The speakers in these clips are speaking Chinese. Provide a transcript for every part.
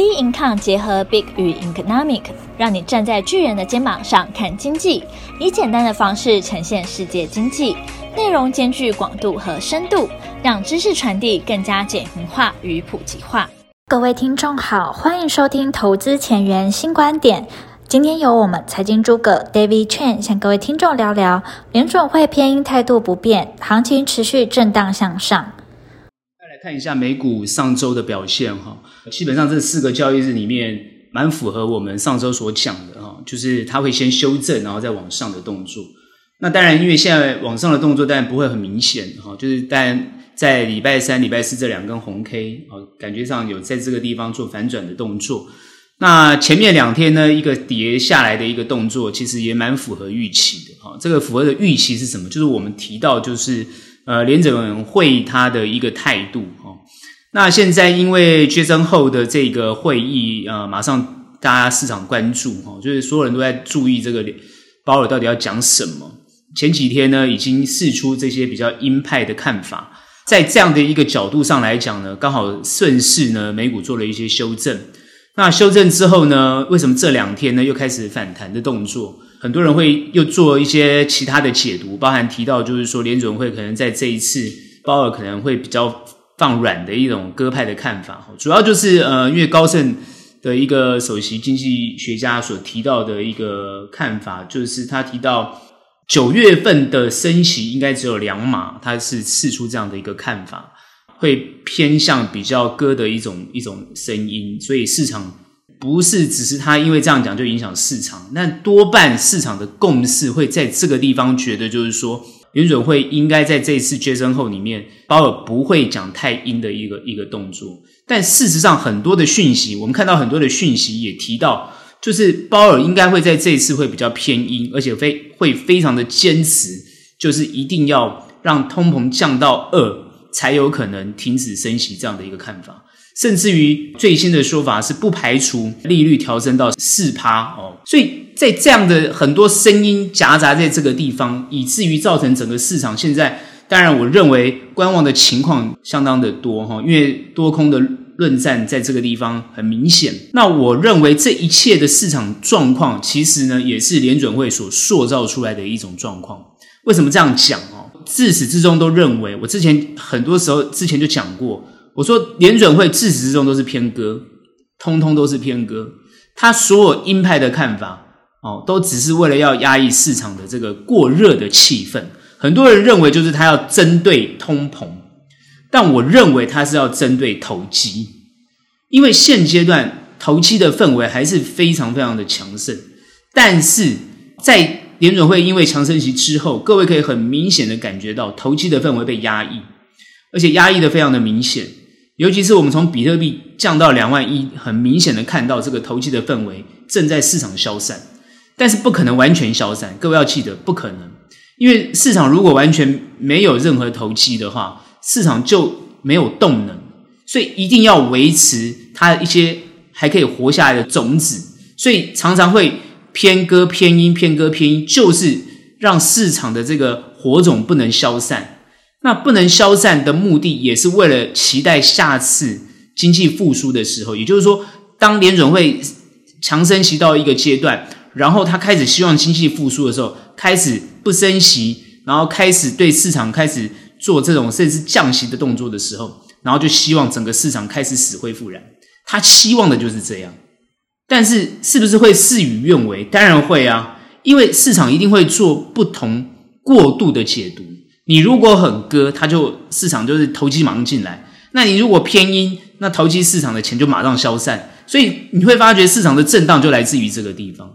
Bincom 结合 Big 与 Economic，让你站在巨人的肩膀上看经济，以简单的方式呈现世界经济，内容兼具广度和深度，让知识传递更加简明化与普及化。各位听众好，欢迎收听投资前沿新观点。今天由我们财经诸葛 David Chen 向各位听众聊聊联准会偏鹰态度不变，行情持续震荡向上。看一下美股上周的表现哈，基本上这四个交易日里面蛮符合我们上周所讲的哈，就是它会先修正，然后再往上的动作。那当然，因为现在往上的动作当然不会很明显哈，就是但在礼拜三、礼拜四这两根红 K 啊，感觉上有在这个地方做反转的动作。那前面两天呢，一个跌下来的一个动作，其实也蛮符合预期的哈。这个符合的预期是什么？就是我们提到就是。呃，联准会他的一个态度哈，那现在因为 Jackson Hole 的这个会议，呃，马上大家市场关注哈，就是所有人都在注意这个鲍尔到底要讲什么。前几天呢，已经释出这些比较鹰派的看法，在这样的一个角度上来讲呢，刚好顺势呢，美股做了一些修正。那修正之后呢，为什么这两天呢又开始反弹的动作？很多人会又做一些其他的解读，包含提到就是说联准会可能在这一次鲍尔可能会比较放软的一种鸽派的看法，主要就是呃，因为高盛的一个首席经济学家所提到的一个看法，就是他提到九月份的升息应该只有两码，他是释出这样的一个看法，会偏向比较鸽的一种一种声音，所以市场。不是只是他因为这样讲就影响市场，但多半市场的共识会在这个地方觉得，就是说联准会应该在这一次缺升后里面，鲍尔不会讲太阴的一个一个动作。但事实上，很多的讯息，我们看到很多的讯息也提到，就是鲍尔应该会在这一次会比较偏阴，而且非会非常的坚持，就是一定要让通膨降到二，才有可能停止升息这样的一个看法。甚至于最新的说法是不排除利率调升到四趴哦，所以在这样的很多声音夹杂在这个地方，以至于造成整个市场现在，当然我认为观望的情况相当的多哈，因为多空的论战在这个地方很明显。那我认为这一切的市场状况，其实呢也是联准会所塑造出来的一种状况。为什么这样讲哦？自始至终都认为，我之前很多时候之前就讲过。我说联准会自始至终都是偏鸽，通通都是偏鸽。他所有鹰派的看法，哦，都只是为了要压抑市场的这个过热的气氛。很多人认为就是他要针对通膨，但我认为他是要针对投机，因为现阶段投机的氛围还是非常非常的强盛。但是在联准会因为强升息之后，各位可以很明显的感觉到投机的氛围被压抑，而且压抑的非常的明显。尤其是我们从比特币降到两万一，很明显的看到这个投机的氛围正在市场消散，但是不可能完全消散。各位要记得，不可能，因为市场如果完全没有任何投机的话，市场就没有动能，所以一定要维持它一些还可以活下来的种子，所以常常会偏割偏鹰，偏割偏鹰，就是让市场的这个火种不能消散。那不能消散的目的，也是为了期待下次经济复苏的时候，也就是说，当联准会强升息到一个阶段，然后他开始希望经济复苏的时候，开始不升息，然后开始对市场开始做这种甚至降息的动作的时候，然后就希望整个市场开始死灰复燃。他期望的就是这样，但是是不是会事与愿违？当然会啊，因为市场一定会做不同过度的解读。你如果很割，它就市场就是投机马上进来；那你如果偏阴，那投机市场的钱就马上消散。所以你会发觉市场的震荡就来自于这个地方。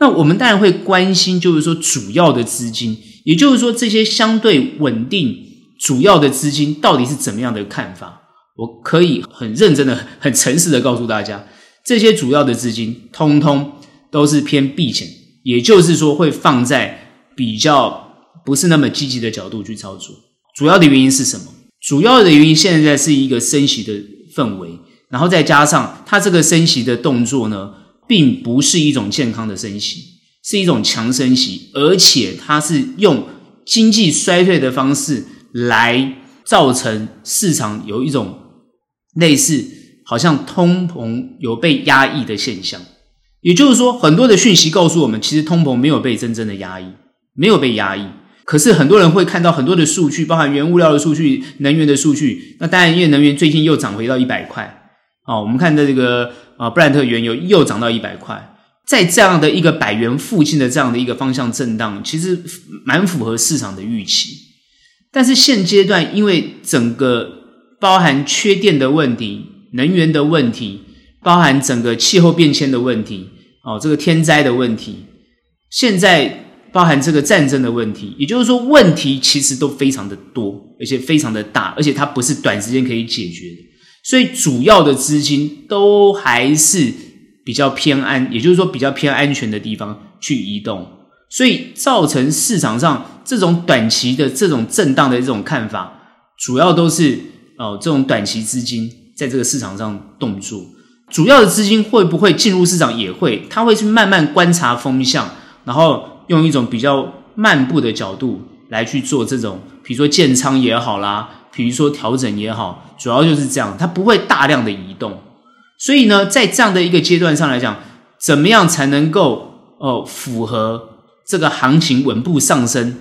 那我们当然会关心，就是说主要的资金，也就是说这些相对稳定主要的资金到底是怎么样的看法？我可以很认真的、很诚实的告诉大家，这些主要的资金通通都是偏避险，也就是说会放在比较。不是那么积极的角度去操作，主要的原因是什么？主要的原因现在是一个升息的氛围，然后再加上它这个升息的动作呢，并不是一种健康的升息，是一种强升息，而且它是用经济衰退的方式来造成市场有一种类似好像通膨有被压抑的现象。也就是说，很多的讯息告诉我们，其实通膨没有被真正的压抑，没有被压抑。可是很多人会看到很多的数据，包含原物料的数据、能源的数据。那当然，因为能源最近又涨回到一百块，哦，我们看的这个啊，布兰特原油又涨到一百块，在这样的一个百元附近的这样的一个方向震荡，其实蛮符合市场的预期。但是现阶段，因为整个包含缺电的问题、能源的问题，包含整个气候变迁的问题，哦，这个天灾的问题，现在。包含这个战争的问题，也就是说，问题其实都非常的多，而且非常的大，而且它不是短时间可以解决的。所以，主要的资金都还是比较偏安，也就是说，比较偏安全的地方去移动，所以造成市场上这种短期的这种震荡的这种看法，主要都是哦，这种短期资金在这个市场上动作。主要的资金会不会进入市场？也会，它会去慢慢观察风向，然后。用一种比较慢步的角度来去做这种，比如说建仓也好啦，比如说调整也好，主要就是这样，它不会大量的移动。所以呢，在这样的一个阶段上来讲，怎么样才能够哦符合这个行情稳步上升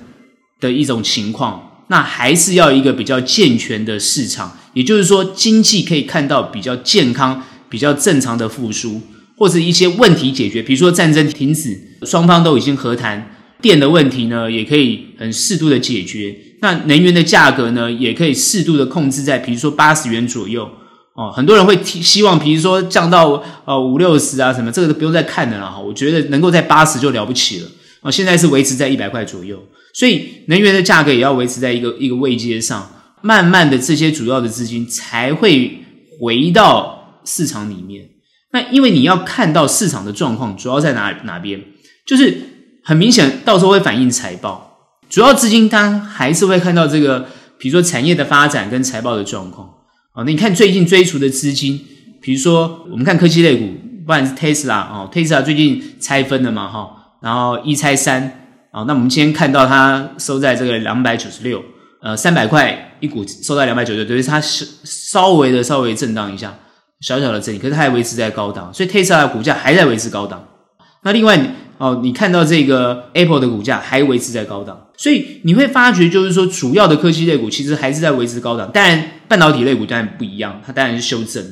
的一种情况？那还是要一个比较健全的市场，也就是说，经济可以看到比较健康、比较正常的复苏。或者一些问题解决，比如说战争停止，双方都已经和谈，电的问题呢，也可以很适度的解决。那能源的价格呢，也可以适度的控制在，比如说八十元左右。哦，很多人会提希望，比如说降到呃五六十啊什么，这个都不用再看了啦。我觉得能够在八十就了不起了。哦，现在是维持在一百块左右，所以能源的价格也要维持在一个一个位阶上，慢慢的这些主要的资金才会回到市场里面。那因为你要看到市场的状况主要在哪哪边，就是很明显，到时候会反映财报。主要资金它还是会看到这个，比如说产业的发展跟财报的状况。哦，那你看最近追逐的资金，比如说我们看科技类股，不管是 Tesla 哦，Tesla 最近拆分了嘛哈，然后一拆三，哦，那我们今天看到它收在这个两百九十六，呃，三百块一股收在两百九十六，等于它是稍微的稍微震荡一下。小小的整理，可是它还维持在高档，所以特斯拉的股价还在维持高档。那另外，哦，你看到这个 Apple 的股价还维持在高档，所以你会发觉，就是说，主要的科技类股其实还是在维持高档。当然，半导体类股当然不一样，它当然是修正了。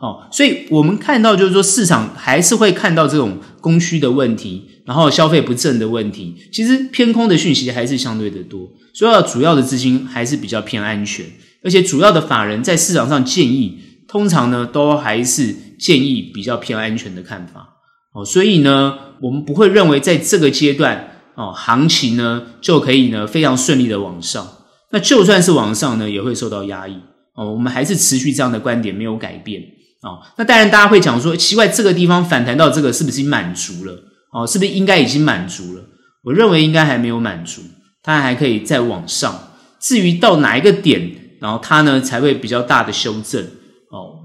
哦，所以我们看到，就是说，市场还是会看到这种供需的问题，然后消费不振的问题。其实偏空的讯息还是相对的多，所以主要的资金还是比较偏安全，而且主要的法人在市场上建议。通常呢，都还是建议比较偏安全的看法哦，所以呢，我们不会认为在这个阶段哦，行情呢就可以呢非常顺利的往上。那就算是往上呢，也会受到压抑哦。我们还是持续这样的观点没有改变哦。那当然，大家会讲说，奇怪，这个地方反弹到这个是不是满足了？哦，是不是应该已经满足了？我认为应该还没有满足，它还可以再往上。至于到哪一个点，然后它呢才会比较大的修正。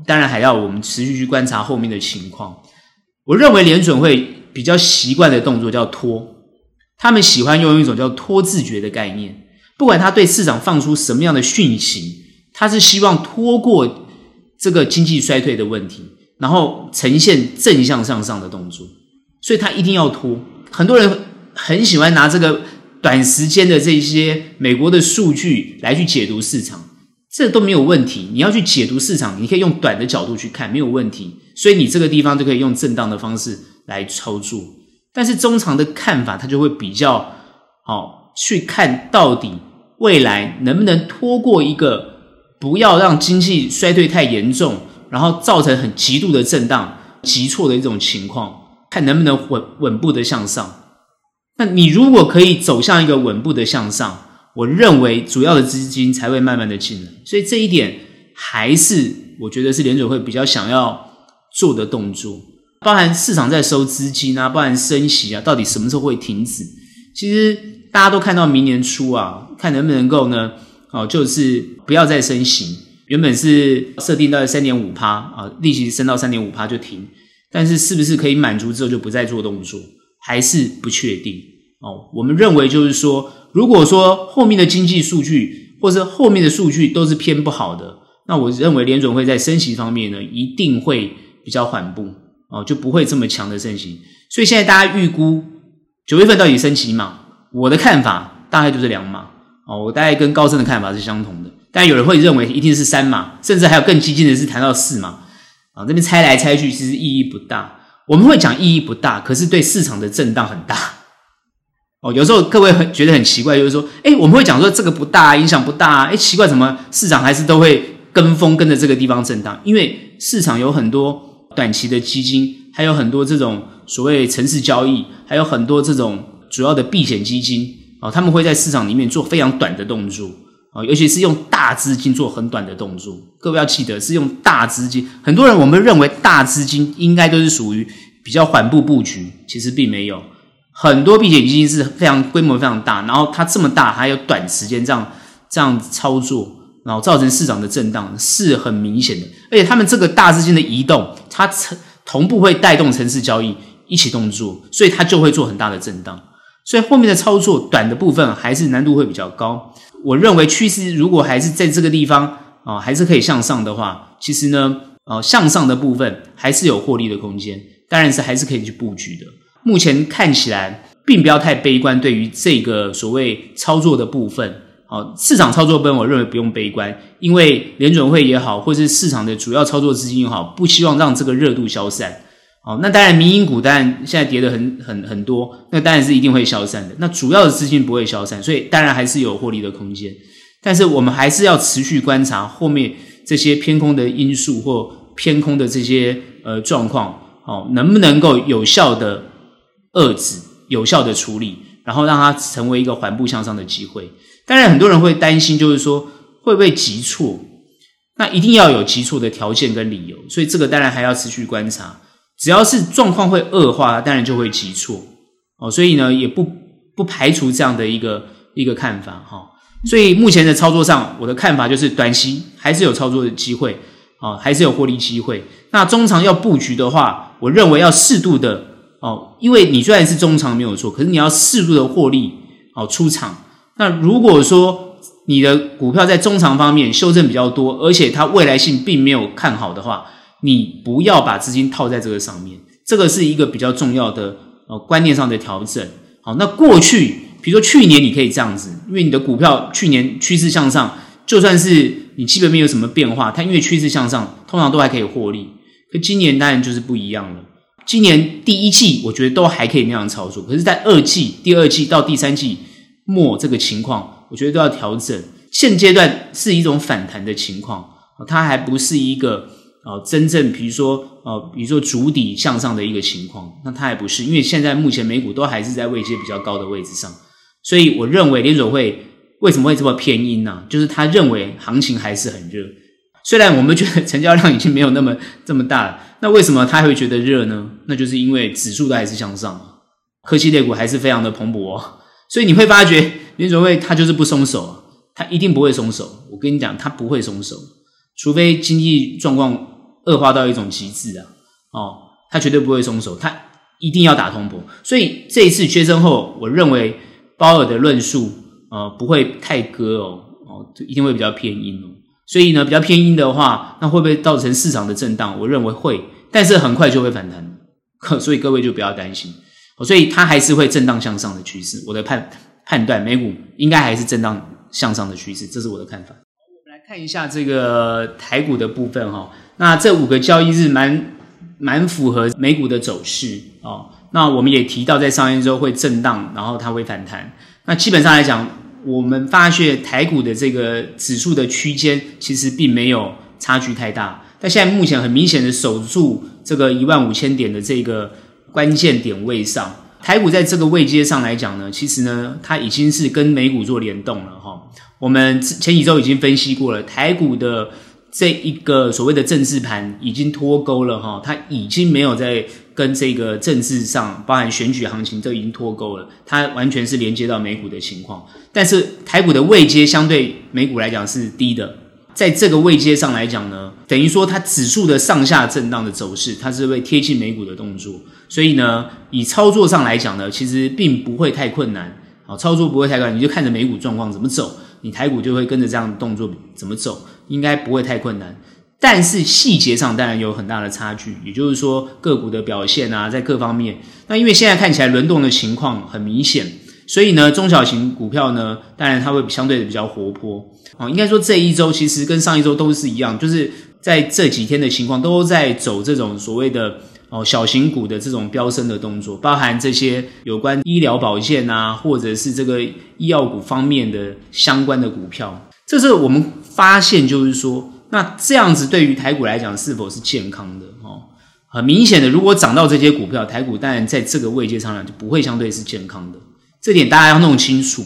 当然还要我们持续去观察后面的情况。我认为联准会比较习惯的动作叫拖，他们喜欢用一种叫拖字诀的概念。不管他对市场放出什么样的讯息，他是希望拖过这个经济衰退的问题，然后呈现正向向上的动作。所以他一定要拖。很多人很喜欢拿这个短时间的这些美国的数据来去解读市场。这都没有问题，你要去解读市场，你可以用短的角度去看，没有问题。所以你这个地方就可以用震荡的方式来操作。但是中长的看法，它就会比较好去看到底未来能不能拖过一个不要让经济衰退太严重，然后造成很极度的震荡、急挫的一种情况，看能不能稳稳步的向上。那你如果可以走向一个稳步的向上。我认为主要的资金才会慢慢的进来，所以这一点还是我觉得是联准会比较想要做的动作，包含市场在收资金啊，包含升息啊，到底什么时候会停止？其实大家都看到明年初啊，看能不能够呢，哦，就是不要再升息，原本是设定到三点五趴啊，利息升到三点五趴就停，但是是不是可以满足之后就不再做动作，还是不确定哦。我们认为就是说。如果说后面的经济数据或者后面的数据都是偏不好的，那我认为联准会在升息方面呢，一定会比较缓步哦，就不会这么强的升息。所以现在大家预估九月份到底升几码？我的看法大概就是两码哦，我大概跟高盛的看法是相同的。但有人会认为一定是三码，甚至还有更激进的是谈到四码啊，这边猜来猜去，其实意义不大。我们会讲意义不大，可是对市场的震荡很大哦。有时候各位很觉得很奇怪，就是说，诶，我们会讲说这个不大，影响不大，诶，奇怪，怎么市场还是都会跟风跟着这个地方震荡？因为市场有很多短期的基金，还有很多这种所谓城市交易，还有很多这种主要的避险基金啊，他们会在市场里面做非常短的动作。啊，尤其是用大资金做很短的动作，各位要记得是用大资金。很多人我们认为大资金应该都是属于比较缓步布局，其实并没有。很多避险基金是非常规模非常大，然后它这么大还有短时间这样这样操作，然后造成市场的震荡是很明显的。而且他们这个大资金的移动，它同步会带动城市交易一起动作，所以它就会做很大的震荡。所以后面的操作短的部分还是难度会比较高。我认为趋势如果还是在这个地方啊、还是可以向上的话，其实呢，呃，向上的部分还是有获利的空间，当然是还是可以去布局的。目前看起来并不要太悲观，对于这个所谓操作的部分，哦，市场操作部分，我认为不用悲观，因为联准会也好，或是市场的主要操作资金也好，不希望让这个热度消散。哦，那当然，民营股当然现在跌得很很很多，那当然是一定会消散的。那主要的资金不会消散，所以当然还是有获利的空间。但是我们还是要持续观察后面这些偏空的因素或偏空的这些呃状况，哦，能不能够有效的遏制、有效的处理，然后让它成为一个缓步向上的机会。当然，很多人会担心，就是说会不会急挫？那一定要有急挫的条件跟理由，所以这个当然还要持续观察。只要是状况会恶化，当然就会急挫哦，所以呢，也不不排除这样的一个一个看法哈。所以目前的操作上，我的看法就是短期还是有操作的机会啊，还是有获利机会。那中长要布局的话，我认为要适度的哦，因为你虽然是中长没有错，可是你要适度的获利哦出场。那如果说你的股票在中长方面修正比较多，而且它未来性并没有看好的话，你不要把资金套在这个上面，这个是一个比较重要的呃观念上的调整。好，那过去比如说去年你可以这样子，因为你的股票去年趋势向上，就算是你基本面有什么变化，它因为趋势向上，通常都还可以获利。可今年当然就是不一样了。今年第一季我觉得都还可以那样操作，可是，在二季、第二季到第三季末这个情况，我觉得都要调整。现阶段是一种反弹的情况，它还不是一个。哦，真正比如说，哦，比如说筑底向上的一个情况，那它还不是，因为现在目前美股都还是在位阶比较高的位置上，所以我认为联准会为什么会这么偏阴呢？就是他认为行情还是很热，虽然我们觉得成交量已经没有那么这么大了，那为什么他会觉得热呢？那就是因为指数都还是向上，科技类股还是非常的蓬勃哦，所以你会发觉联准会他就是不松手，他一定不会松手，我跟你讲，他不会松手。除非经济状况恶化到一种极致啊，哦，他绝对不会松手，他一定要打通膨。所以这一次缺升后，我认为鲍尔的论述呃不会太鸽哦，哦，一定会比较偏鹰哦。所以呢，比较偏鹰的话，那会不会造成市场的震荡？我认为会，但是很快就会反弹，所以各位就不要担心。所以它还是会震荡向上的趋势。我的判判断，美股应该还是震荡向上的趋势，这是我的看法。我们来看一下这个台股的部分哈，那这五个交易日蛮蛮符合美股的走势哦。那我们也提到，在上一周会震荡，然后它会反弹。那基本上来讲，我们发现台股的这个指数的区间其实并没有差距太大。但现在目前很明显的守住这个一万五千点的这个关键点位上，台股在这个位阶上来讲呢，其实呢，它已经是跟美股做联动了哈。我们前几周已经分析过了，台股的这一个所谓的政治盘已经脱钩了哈，它已经没有在跟这个政治上，包含选举行情都已经脱钩了，它完全是连接到美股的情况。但是台股的位阶相对美股来讲是低的，在这个位阶上来讲呢，等于说它指数的上下震荡的走势，它是会贴近美股的动作，所以呢，以操作上来讲呢，其实并不会太困难，好，操作不会太困难，你就看着美股状况怎么走。你台股就会跟着这样的动作怎么走？应该不会太困难。但是细节上当然有很大的差距，也就是说个股的表现啊，在各方面，那因为现在看起来轮动的情况很明显，所以呢，中小型股票呢，当然它会相对的比较活泼。哦，应该说这一周其实跟上一周都是一样，就是在这几天的情况都在走这种所谓的哦小型股的这种飙升的动作，包含这些有关医疗保健啊，或者是这个医药股方面的相关的股票，这是我们发现就是说。那这样子对于台股来讲是否是健康的？哦，很明显的，如果涨到这些股票，台股当然在这个位阶上来就不会相对是健康的。这点大家要弄清楚。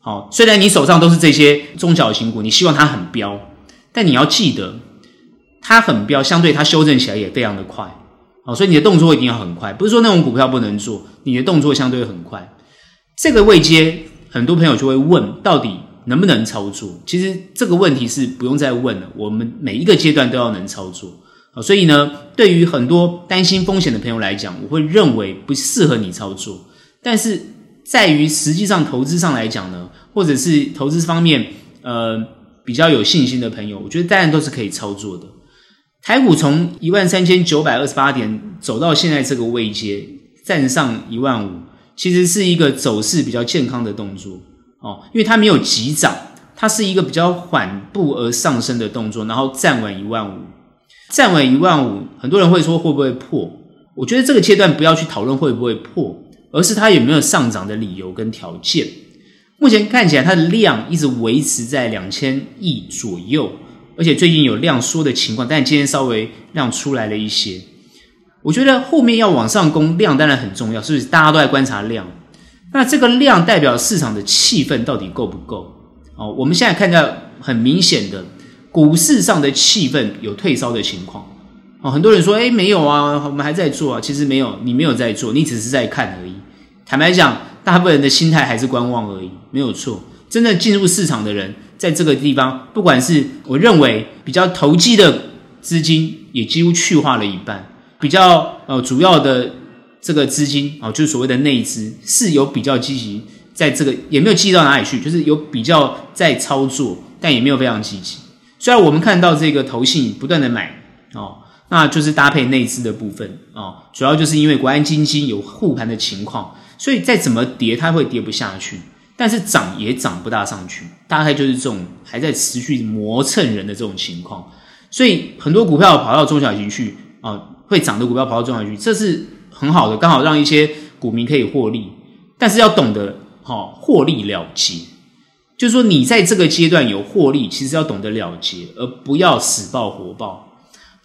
好，虽然你手上都是这些中小型股，你希望它很飙，但你要记得，它很飙，相对它修正起来也非常的快。好，所以你的动作一定要很快，不是说那种股票不能做，你的动作相对很快。这个位阶，很多朋友就会问，到底？能不能操作？其实这个问题是不用再问了。我们每一个阶段都要能操作啊，所以呢，对于很多担心风险的朋友来讲，我会认为不适合你操作。但是在于实际上投资上来讲呢，或者是投资方面呃比较有信心的朋友，我觉得当然都是可以操作的。台股从一万三千九百二十八点走到现在这个位阶，站上一万五，其实是一个走势比较健康的动作。哦，因为它没有急涨，它是一个比较缓步而上升的动作，然后站稳一万五，站稳一万五，很多人会说会不会破？我觉得这个阶段不要去讨论会不会破，而是它有没有上涨的理由跟条件。目前看起来它的量一直维持在两千亿左右，而且最近有量缩的情况，但今天稍微量出来了一些。我觉得后面要往上攻，量当然很重要，是不是？大家都在观察量。那这个量代表市场的气氛到底够不够？哦，我们现在看到很明显的股市上的气氛有退烧的情况。哦，很多人说，诶，没有啊，我们还在做啊。其实没有，你没有在做，你只是在看而已。坦白讲，大部分人的心态还是观望而已，没有错。真正进入市场的人，在这个地方，不管是我认为比较投机的资金，也几乎去化了一半，比较呃主要的。这个资金啊，就是所谓的内资，是有比较积极，在这个也没有积极到哪里去，就是有比较在操作，但也没有非常积极。虽然我们看到这个投信不断的买哦，那就是搭配内资的部分哦，主要就是因为国安基金有护盘的情况，所以再怎么跌它会跌不下去，但是涨也涨不大上去，大概就是这种还在持续磨蹭人的这种情况。所以很多股票跑到中小型去啊，会涨的股票跑到中小型去，这是。很好的，刚好让一些股民可以获利，但是要懂得好获利了结，就是说你在这个阶段有获利，其实要懂得了结，而不要死抱活抱。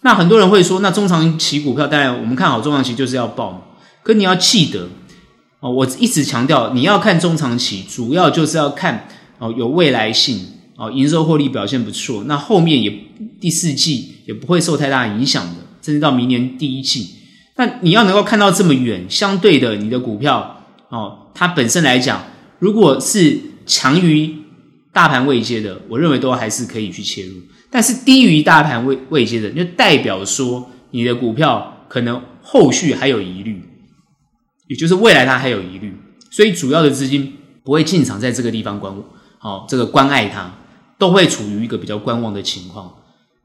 那很多人会说，那中长期股票当然我们看好中长期就是要抱，可你要记得哦，我一直强调你要看中长期，主要就是要看哦有未来性哦，营收获利表现不错，那后面也第四季也不会受太大影响的，甚至到明年第一季。那你要能够看到这么远，相对的，你的股票哦，它本身来讲，如果是强于大盘位阶的，我认为都还是可以去切入。但是低于大盘位位阶的，就代表说你的股票可能后续还有疑虑，也就是未来它还有疑虑，所以主要的资金不会进场在这个地方观望，好、哦，这个关爱它，都会处于一个比较观望的情况。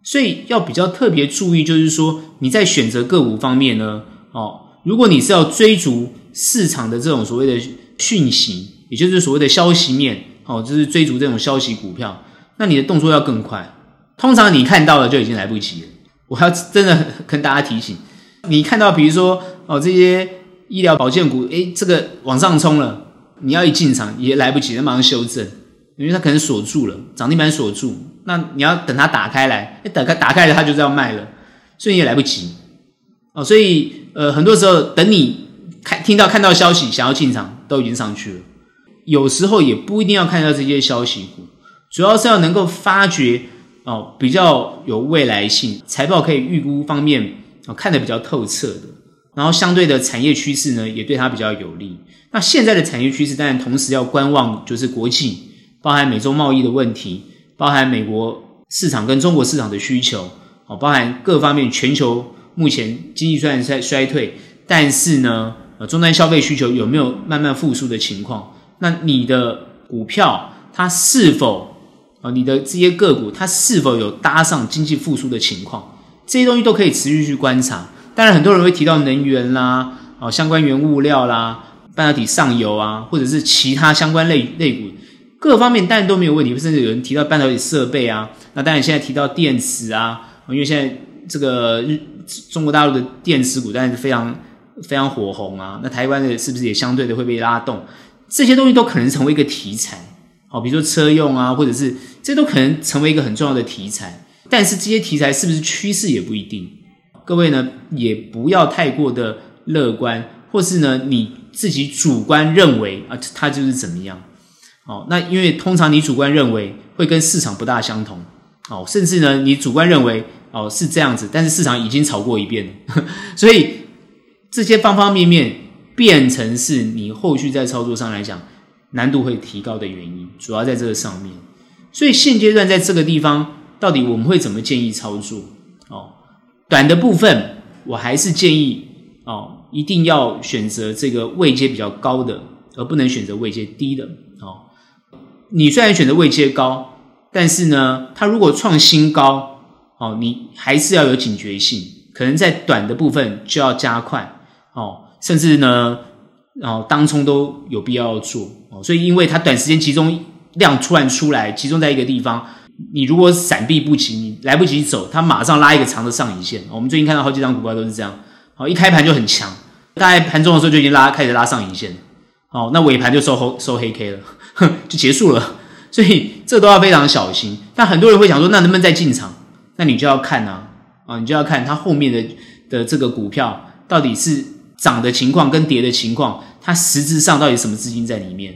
所以要比较特别注意，就是说你在选择个股方面呢，哦，如果你是要追逐市场的这种所谓的讯息，也就是所谓的消息面，哦，就是追逐这种消息股票，那你的动作要更快。通常你看到了就已经来不及了。我要真的 跟大家提醒，你看到比如说哦这些医疗保健股，诶，这个往上冲了，你要一进场也来不及，要马上修正。因为它可能锁住了，涨停板锁住，那你要等它打开来，一打开打开了，它就是要卖了，所以也来不及哦。所以呃，很多时候等你看听到看到消息想要进场，都已经上去了。有时候也不一定要看到这些消息股，主要是要能够发掘哦比较有未来性、财报可以预估方面哦看得比较透彻的，然后相对的产业趋势呢也对它比较有利。那现在的产业趋势当然同时要观望，就是国际。包含美洲贸易的问题，包含美国市场跟中国市场的需求，哦，包含各方面全球目前经济虽然在衰退，但是呢，呃，终端消费需求有没有慢慢复苏的情况？那你的股票它是否啊，你的这些个股它是否有搭上经济复苏的情况，这些东西都可以持续去观察。当然，很多人会提到能源啦，哦，相关原物料啦，半导体上游啊，或者是其他相关类类股，各方面当然都没有问题。甚至有人提到半导体设备啊，那当然现在提到电池啊，因为现在这个日中国大陆的电池股当然是非常非常火红啊。那台湾的是不是也相对的会被拉动？这些东西都可能成为一个题材，好，比如说车用啊，或者是这都可能成为一个很重要的题材。但是这些题材是不是趋势也不一定。各位呢，也不要太过的乐观，或是呢你自己主观认为啊，它就是怎么样？哦，那因为通常你主观认为会跟市场不大相同，哦，甚至呢你主观认为哦是这样子，但是市场已经炒过一遍了，所以这些方方面面变成是你后续在操作上来讲难度会提高的原因，主要在这个上面。所以现阶段在这个地方，到底我们会怎么建议操作？短的部分，我还是建议哦，一定要选择这个位阶比较高的，而不能选择位阶低的哦。你虽然选择位阶高，但是呢，它如果创新高哦，你还是要有警觉性，可能在短的部分就要加快哦，甚至呢，然后当冲都有必要做哦。所以，因为它短时间集中量突然出来，集中在一个地方。你如果闪避不及，你来不及走，它马上拉一个长的上影线。我们最近看到好几张股票都是这样，好，一开盘就很强，大概盘中的时候就已经拉开始拉上影线，哦，那尾盘就收收黑 K 了，哼，就结束了。所以这都要非常小心。但很多人会想说，那能不能再进场？那你就要看啊，啊，你就要看它后面的的这个股票到底是涨的情况跟跌的情况，它实质上到底什么资金在里面？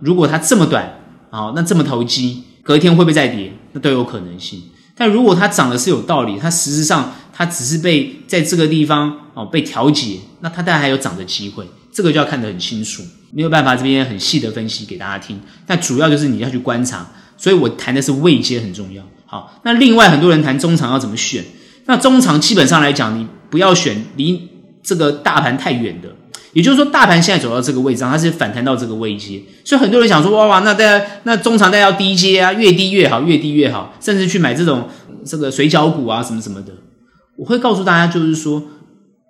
如果它这么短，啊，那这么投机。隔天会不会再跌？都有可能性。但如果它涨的是有道理，它实质上它只是被在这个地方哦被调节，那它当然还有涨的机会。这个就要看得很清楚，没有办法这边很细的分析给大家听。但主要就是你要去观察，所以我谈的是位阶很重要。好，那另外很多人谈中长要怎么选？那中长基本上来讲，你不要选离这个大盘太远的。也就是说，大盘现在走到这个位置上，它是反弹到这个位阶，所以很多人想说，哇哇，那大家那中长带要低阶啊，越低越好，越低越好，甚至去买这种这个水饺股啊，什么什么的。我会告诉大家，就是说，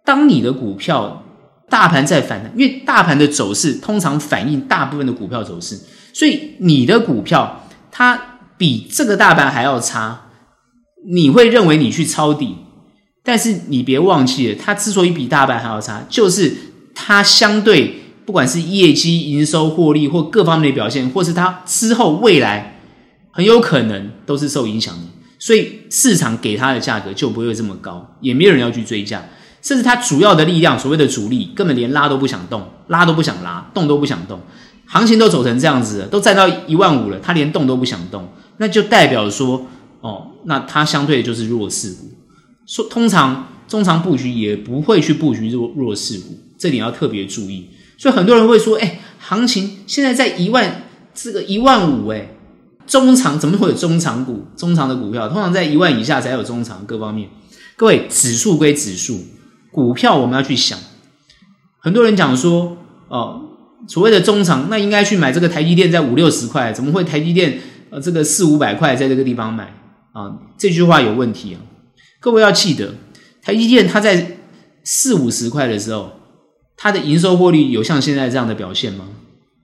当你的股票大盘在反弹，因为大盘的走势通常反映大部分的股票走势，所以你的股票它比这个大盘还要差，你会认为你去抄底，但是你别忘记了，它之所以比大盘还要差，就是。它相对不管是业绩、营收、获利或各方面的表现，或是它之后未来很有可能都是受影响的，所以市场给它的价格就不会这么高，也没有人要去追价，甚至它主要的力量，所谓的主力根本连拉都不想动，拉都不想拉，动都不想动，行情都走成这样子了，都站到一万五了，它连动都不想动，那就代表说，哦，那它相对的就是弱势股，说通常中长布局也不会去布局弱弱势股。这点要特别注意，所以很多人会说：“哎，行情现在在一万，这个一万五，哎，中长怎么会有中长股？中长的股票通常在一万以下才有中长，各方面。各位，指数归指数，股票我们要去想。很多人讲说，哦，所谓的中长，那应该去买这个台积电，在五六十块，怎么会台积电呃这个四五百块在这个地方买啊？这句话有问题啊！各位要记得，台积电它在四五十块的时候。它的营收获利有像现在这样的表现吗？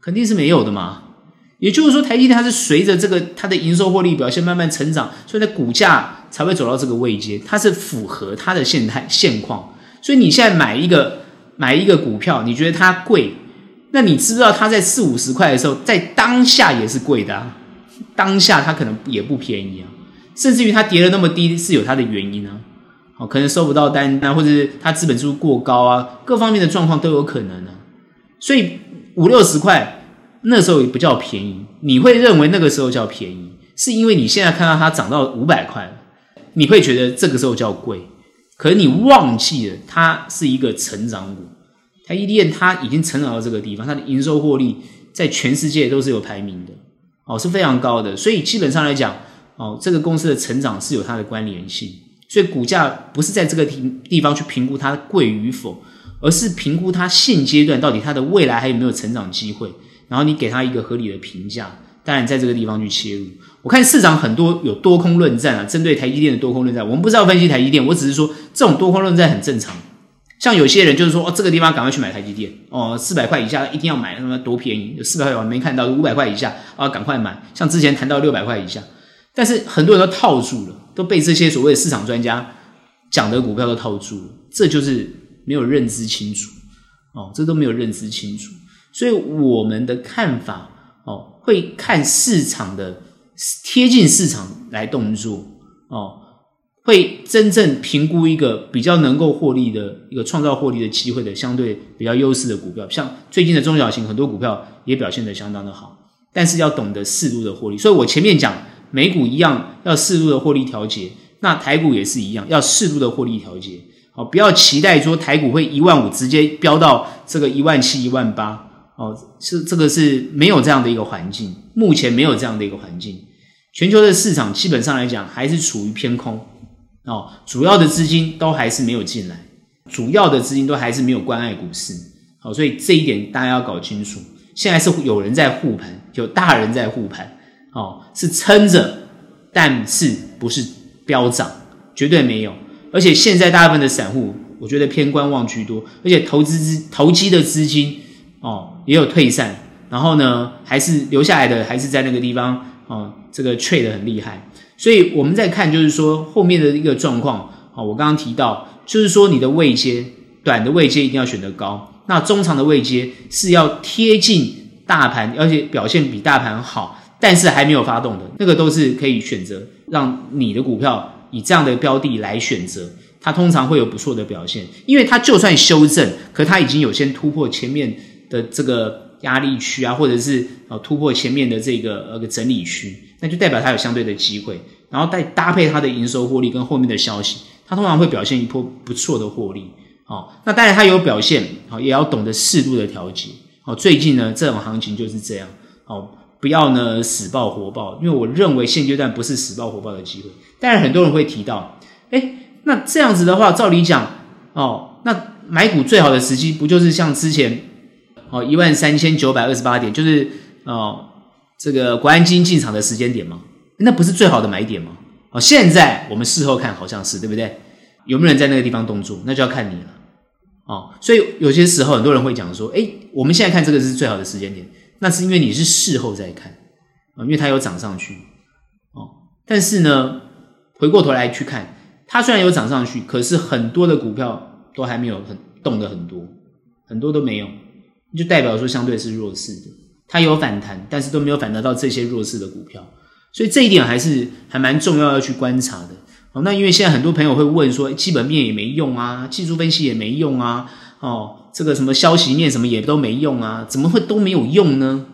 肯定是没有的嘛。也就是说，台积电它是随着这个它的营收获利表现慢慢成长，所以它股价才会走到这个位阶。它是符合它的现态现况。所以你现在买一个买一个股票，你觉得它贵，那你知不知道它在四五十块的时候，在当下也是贵的啊。当下它可能也不便宜啊，甚至于它跌了那么低是有它的原因啊。可能收不到单啊，或者是它资本支出过高啊，各方面的状况都有可能呢、啊。所以五六十块那时候也不叫便宜，你会认为那个时候叫便宜，是因为你现在看到它涨到五百块了，你会觉得这个时候叫贵。可是你忘记了，它是一个成长股，台积电它已经成长到这个地方，它的营收获利在全世界都是有排名的，哦，是非常高的。所以基本上来讲，哦，这个公司的成长是有它的关联性。所以股价不是在这个地地方去评估它贵与否，而是评估它现阶段到底它的未来还有没有成长机会，然后你给它一个合理的评价，当然在这个地方去切入。我看市场很多有多空论战啊，针对台积电的多空论战，我们不知道分析台积电，我只是说这种多空论战很正常。像有些人就是说，哦，这个地方赶快去买台积电，哦，四百块以下一定要买，那么多便宜，有四百块我没看到，五百块以下啊，赶快买。像之前谈到六百块以下，但是很多人都套住了，都被这些所谓的市场专家讲的股票都套住了，这就是没有认知清楚，哦，这都没有认知清楚。所以我们的看法，哦，会看市场的贴近市场来动作，哦。会真正评估一个比较能够获利的一个创造获利的机会的相对比较优势的股票，像最近的中小型很多股票也表现得相当的好，但是要懂得适度的获利。所以我前面讲美股一样要适度的获利调节，那台股也是一样要适度的获利调节。好，不要期待说台股会一万五直接飙到这个一万七、一万八。哦，是这个是没有这样的一个环境，目前没有这样的一个环境，全球的市场基本上来讲还是处于偏空。哦，主要的资金都还是没有进来，主要的资金都还是没有关爱股市。好，所以这一点大家要搞清楚。现在是有人在护盘，有大人在护盘，哦，是撑着，但是不是飙涨，绝对没有。而且现在大部分的散户，我觉得偏观望居多，而且投资资投机的资金哦也有退散，然后呢，还是留下来的还是在那个地方，哦，这个 trade 得很厉害。所以我们在看，就是说后面的一个状况。好，我刚刚提到，就是说你的位阶，短的位阶一定要选得高，那中长的位阶是要贴近大盘，而且表现比大盘好，但是还没有发动的那个都是可以选择，让你的股票以这样的标的来选择，它通常会有不错的表现，因为它就算修正，可它已经有先突破前面的这个压力区啊，或者是呃突破前面的这个呃个整理区。那就代表它有相对的机会，然后再搭配它的营收获利跟后面的消息，它通常会表现一波不错的获利。好，那当然它有表现，好，也要懂得适度的调节。好，最近呢这种行情就是这样。好，不要呢死抱活抱，因为我认为现阶段不是死抱活抱的机会。当然很多人会提到，诶，那这样子的话，照理讲，哦，那买股最好的时机不就是像之前，哦一万三千九百二十八点，就是哦。这个国安基金进场的时间点吗？那不是最好的买点吗？哦，现在我们事后看好像是，对不对？有没有人在那个地方动作？那就要看你了。哦，所以有些时候很多人会讲说，诶，我们现在看这个是最好的时间点，那是因为你是事后再看啊，因为它有涨上去。哦，但是呢，回过头来去看，它虽然有涨上去，可是很多的股票都还没有很动的很多，很多都没有，就代表说相对是弱势的。它有反弹，但是都没有反弹到这些弱势的股票，所以这一点还是还蛮重要要去观察的。哦，那因为现在很多朋友会问说，基本面也没用啊，技术分析也没用啊，哦，这个什么消息面什么也都没用啊，怎么会都没有用呢？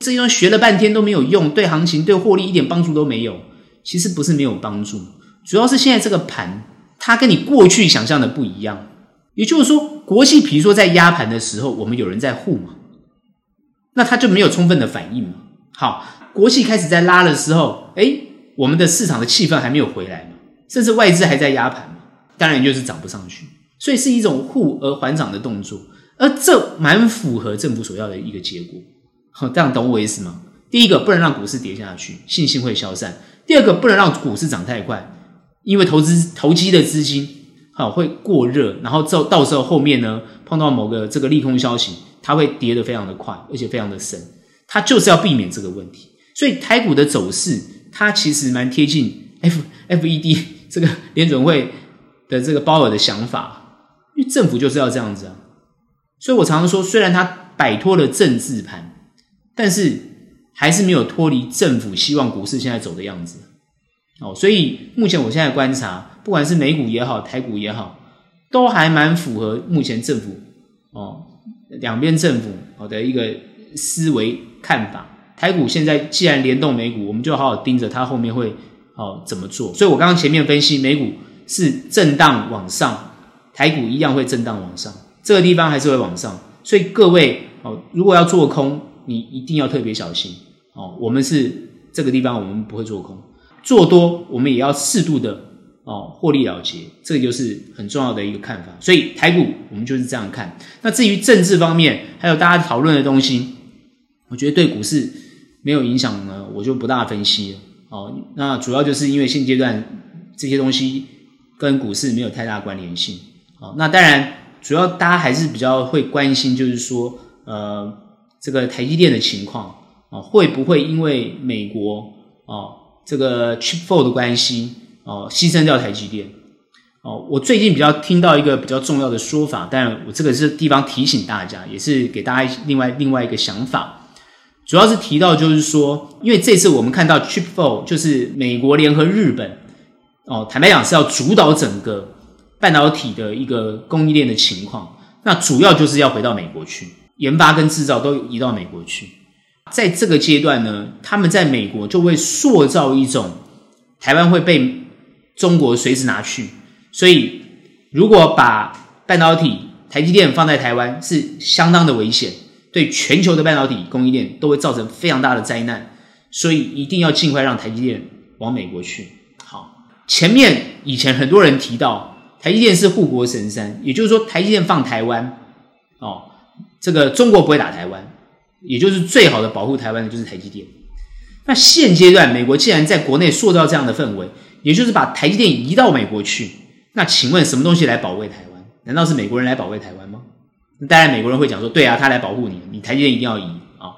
这些学了半天都没有用，对行情对获利一点帮助都没有。其实不是没有帮助，主要是现在这个盘它跟你过去想象的不一样。也就是说，国际比如说在压盘的时候，我们有人在护嘛。那它就没有充分的反应嘛？好，国际开始在拉的时候，诶，我们的市场的气氛还没有回来嘛，甚至外资还在压盘嘛，当然就是涨不上去，所以是一种护而缓涨的动作，而这蛮符合政府所要的一个结果。好，这样懂我意思吗？第一个不能让股市跌下去，信心会消散；第二个不能让股市涨太快，因为投资投机的资金好会过热，然后到到时候后面呢碰到某个这个利空消息。它会跌得非常的快，而且非常的深，它就是要避免这个问题。所以台股的走势，它其实蛮贴近 F F E D 这个联准会的这个鲍尔的想法，因为政府就是要这样子啊。所以我常常说，虽然它摆脱了政治盘，但是还是没有脱离政府希望股市现在走的样子。哦，所以目前我现在观察，不管是美股也好，台股也好，都还蛮符合目前政府哦。两边政府好的一个思维看法，台股现在既然联动美股，我们就好好盯着它后面会哦怎么做。所以我刚刚前面分析，美股是震荡往上，台股一样会震荡往上，这个地方还是会往上。所以各位哦，如果要做空，你一定要特别小心哦。我们是这个地方，我们不会做空，做多我们也要适度的。哦，获利了结，这个就是很重要的一个看法。所以台股我们就是这样看。那至于政治方面，还有大家讨论的东西，我觉得对股市没有影响呢，我就不大分析了。哦，那主要就是因为现阶段这些东西跟股市没有太大关联性。哦，那当然主要大家还是比较会关心，就是说，呃，这个台积电的情况啊，哦，会不会因为美国哦这个 Chip Four 的关系哦牺牲掉台积电？哦，我最近比较听到一个比较重要的说法，但我这个是地方提醒大家，也是给大家另外另外一个想法。主要是提到，就是说，因为这次我们看到 Chip Four，就是美国联合日本，哦，坦白讲是要主导整个半导体的一个供应链的情况。那主要就是要回到美国去研发跟制造都移到美国去。在这个阶段呢，他们在美国就会塑造一种台湾会被中国随时拿去，所以如果把半导体台积电放在台湾，是相当的危险。对全球的半导体供应链都会造成非常大的灾难，所以一定要尽快让台积电往美国去。好，前面以前很多人提到台积电是护国神山，也就是说台积电放台湾，哦，这个中国不会打台湾，也就是最好的保护台湾的就是台积电。那现阶段美国既然在国内塑造这样的氛围，也就是把台积电移到美国去，那请问什么东西来保卫台湾？难道是美国人来保卫台湾吗？当然，美国人会讲说：“对啊，他来保护你，你台积电一定要移啊、哦！”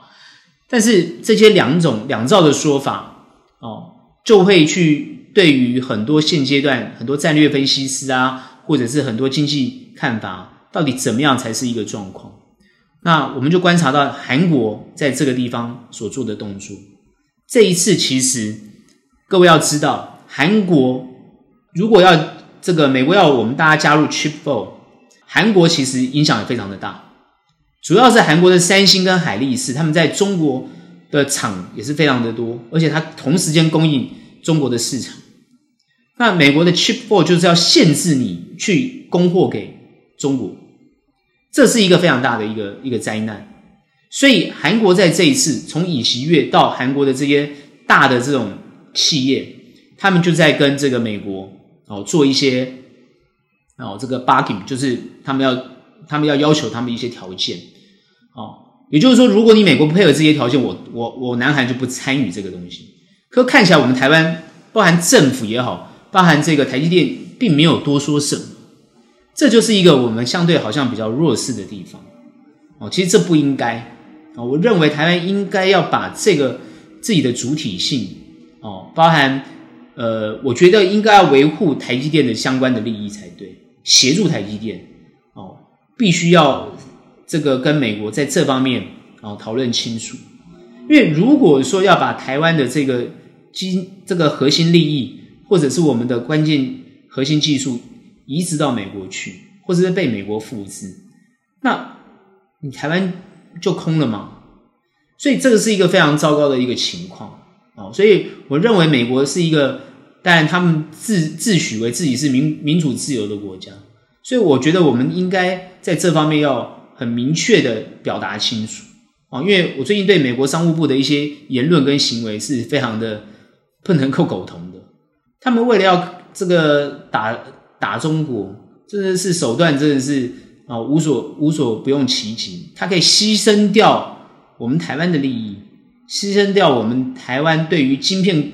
但是这些两种两造的说法哦，就会去对于很多现阶段很多战略分析师啊，或者是很多经济看法，到底怎么样才是一个状况？那我们就观察到韩国在这个地方所做的动作。这一次，其实各位要知道，韩国如果要这个美国要我们大家加入 Chip Four。韩国其实影响也非常的大，主要是韩国的三星跟海力士，他们在中国的厂也是非常的多，而且它同时间供应中国的市场。那美国的 Chip Four 就是要限制你去供货给中国，这是一个非常大的一个一个灾难。所以韩国在这一次从尹锡悦到韩国的这些大的这种企业，他们就在跟这个美国哦做一些。哦，这个 bargain 就是他们要，他们要要求他们一些条件，哦，也就是说，如果你美国不配合这些条件，我我我南韩就不参与这个东西。可看起来我们台湾，包含政府也好，包含这个台积电，并没有多说什么，这就是一个我们相对好像比较弱势的地方。哦，其实这不应该。哦，我认为台湾应该要把这个自己的主体性，哦，包含呃，我觉得应该要维护台积电的相关的利益才对。协助台积电哦，必须要这个跟美国在这方面哦讨论清楚，因为如果说要把台湾的这个基这个核心利益，或者是我们的关键核心技术移植到美国去，或者是被美国复制，那你台湾就空了吗？所以这个是一个非常糟糕的一个情况哦，所以我认为美国是一个。但他们自自诩为自己是民民主自由的国家，所以我觉得我们应该在这方面要很明确的表达清楚啊！因为我最近对美国商务部的一些言论跟行为是非常的不能够苟同。他们为了要这个打打中国，真的是手段真的是啊无所无所不用其极。他可以牺牲掉我们台湾的利益，牺牲掉我们台湾对于晶片。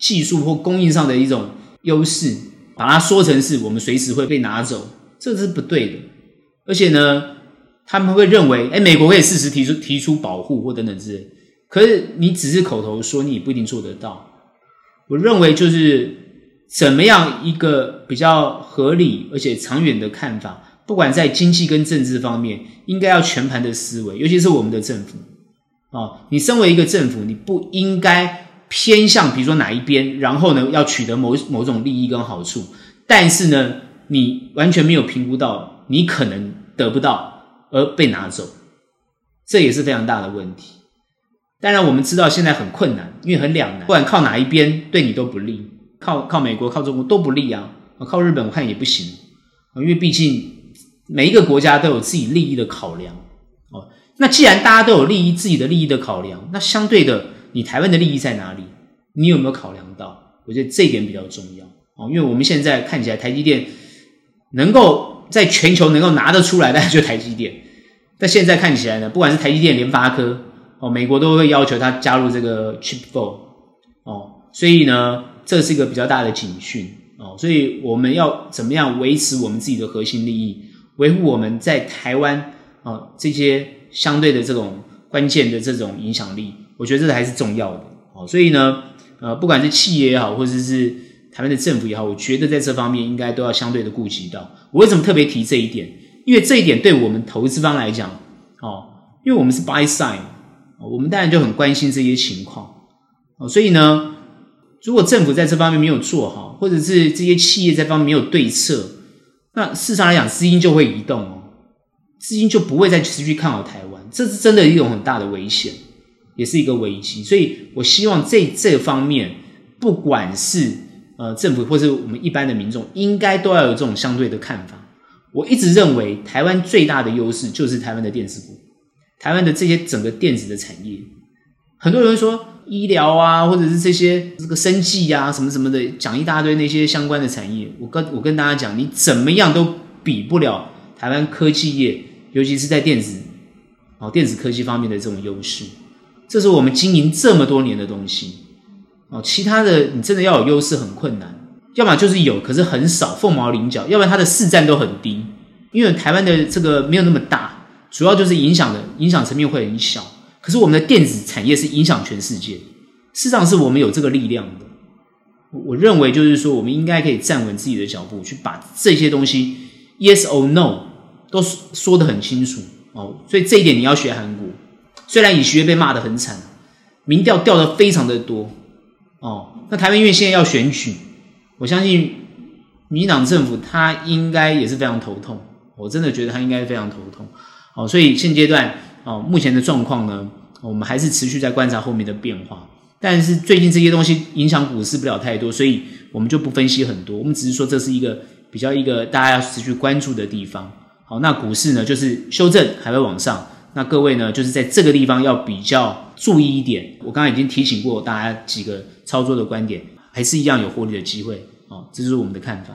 技术或供应上的一种优势，把它说成是我们随时会被拿走，这是不对的。而且呢，他们会认为，哎，美国可以适时提出提出保护或等等之类。可是你只是口头说，你也不一定做得到。我认为就是怎么样一个比较合理而且长远的看法，不管在经济跟政治方面，应该要全盘的思维，尤其是我们的政府啊，你身为一个政府，你不应该。偏向比如说哪一边，然后呢，要取得某某种利益跟好处，但是呢，你完全没有评估到你可能得不到而被拿走，这也是非常大的问题。当然，我们知道现在很困难，因为很两难，不管靠哪一边对你都不利，靠靠美国、靠中国都不利啊，靠日本我看也不行，因为毕竟每一个国家都有自己利益的考量哦。那既然大家都有利益自己的利益的考量，那相对的。你台湾的利益在哪里？你有没有考量到？我觉得这一点比较重要哦，因为我们现在看起来台积电能够在全球能够拿得出来的，就台积电。但现在看起来呢，不管是台积电、联发科哦，美国都会要求他加入这个 Chip Four 哦，所以呢，这是一个比较大的警讯哦，所以我们要怎么样维持我们自己的核心利益，维护我们在台湾哦这些相对的这种关键的这种影响力，我觉得这还是重要的哦，所以呢，呃，不管是企业也好，或者是台湾的政府也好，我觉得在这方面应该都要相对的顾及到。我为什么特别提这一点？因为这一点对我们投资方来讲，哦，因为我们是 buy side，我们当然就很关心这些情况，哦，所以呢，如果政府在这方面没有做好，或者是这些企业在方面没有对策，那市场来讲，资金就会移动哦，资金就不会再持续看好台湾，这是真的一种很大的危险，也是一个危机。所以我希望这这方面，不管是呃政府或是我们一般的民众，应该都要有这种相对的看法。我一直认为，台湾最大的优势就是台湾的电子股，台湾的这些整个电子的产业。很多人说医疗啊，或者是这些这个生计啊，什么什么的，讲一大堆那些相关的产业。我跟我跟大家讲，你怎么样都比不了台湾科技业，尤其是在电子哦电子科技方面的这种优势。这是我们经营这么多年的东西哦，其他的你真的要有优势很困难。要么就是有，可是很少，凤毛麟角；要不然它的市占都很低，因为台湾的这个没有那么大，主要就是影响的影响层面会很小。可是我们的电子产业是影响全世界，事实上是我们有这个力量的。我认为就是说，我们应该可以站稳自己的脚步，去把这些东西 yes or no 都说得很清楚哦。所以这一点你要学韩国，虽然你学被骂得很惨，民调掉得非常的多哦。那台湾因为现在要选举。我相信民进党政府他应该也是非常头痛，我真的觉得他应该非常头痛。哦，所以现阶段哦，目前的状况呢，我们还是持续在观察后面的变化。但是最近这些东西影响股市不了太多，所以我们就不分析很多。我们只是说这是一个比较一个大家要持续关注的地方。好，那股市呢就是修正还会往上，那各位呢就是在这个地方要比较注意一点。我刚刚已经提醒过大家几个操作的观点。还是一样有获利的机会哦，这就是我们的看法。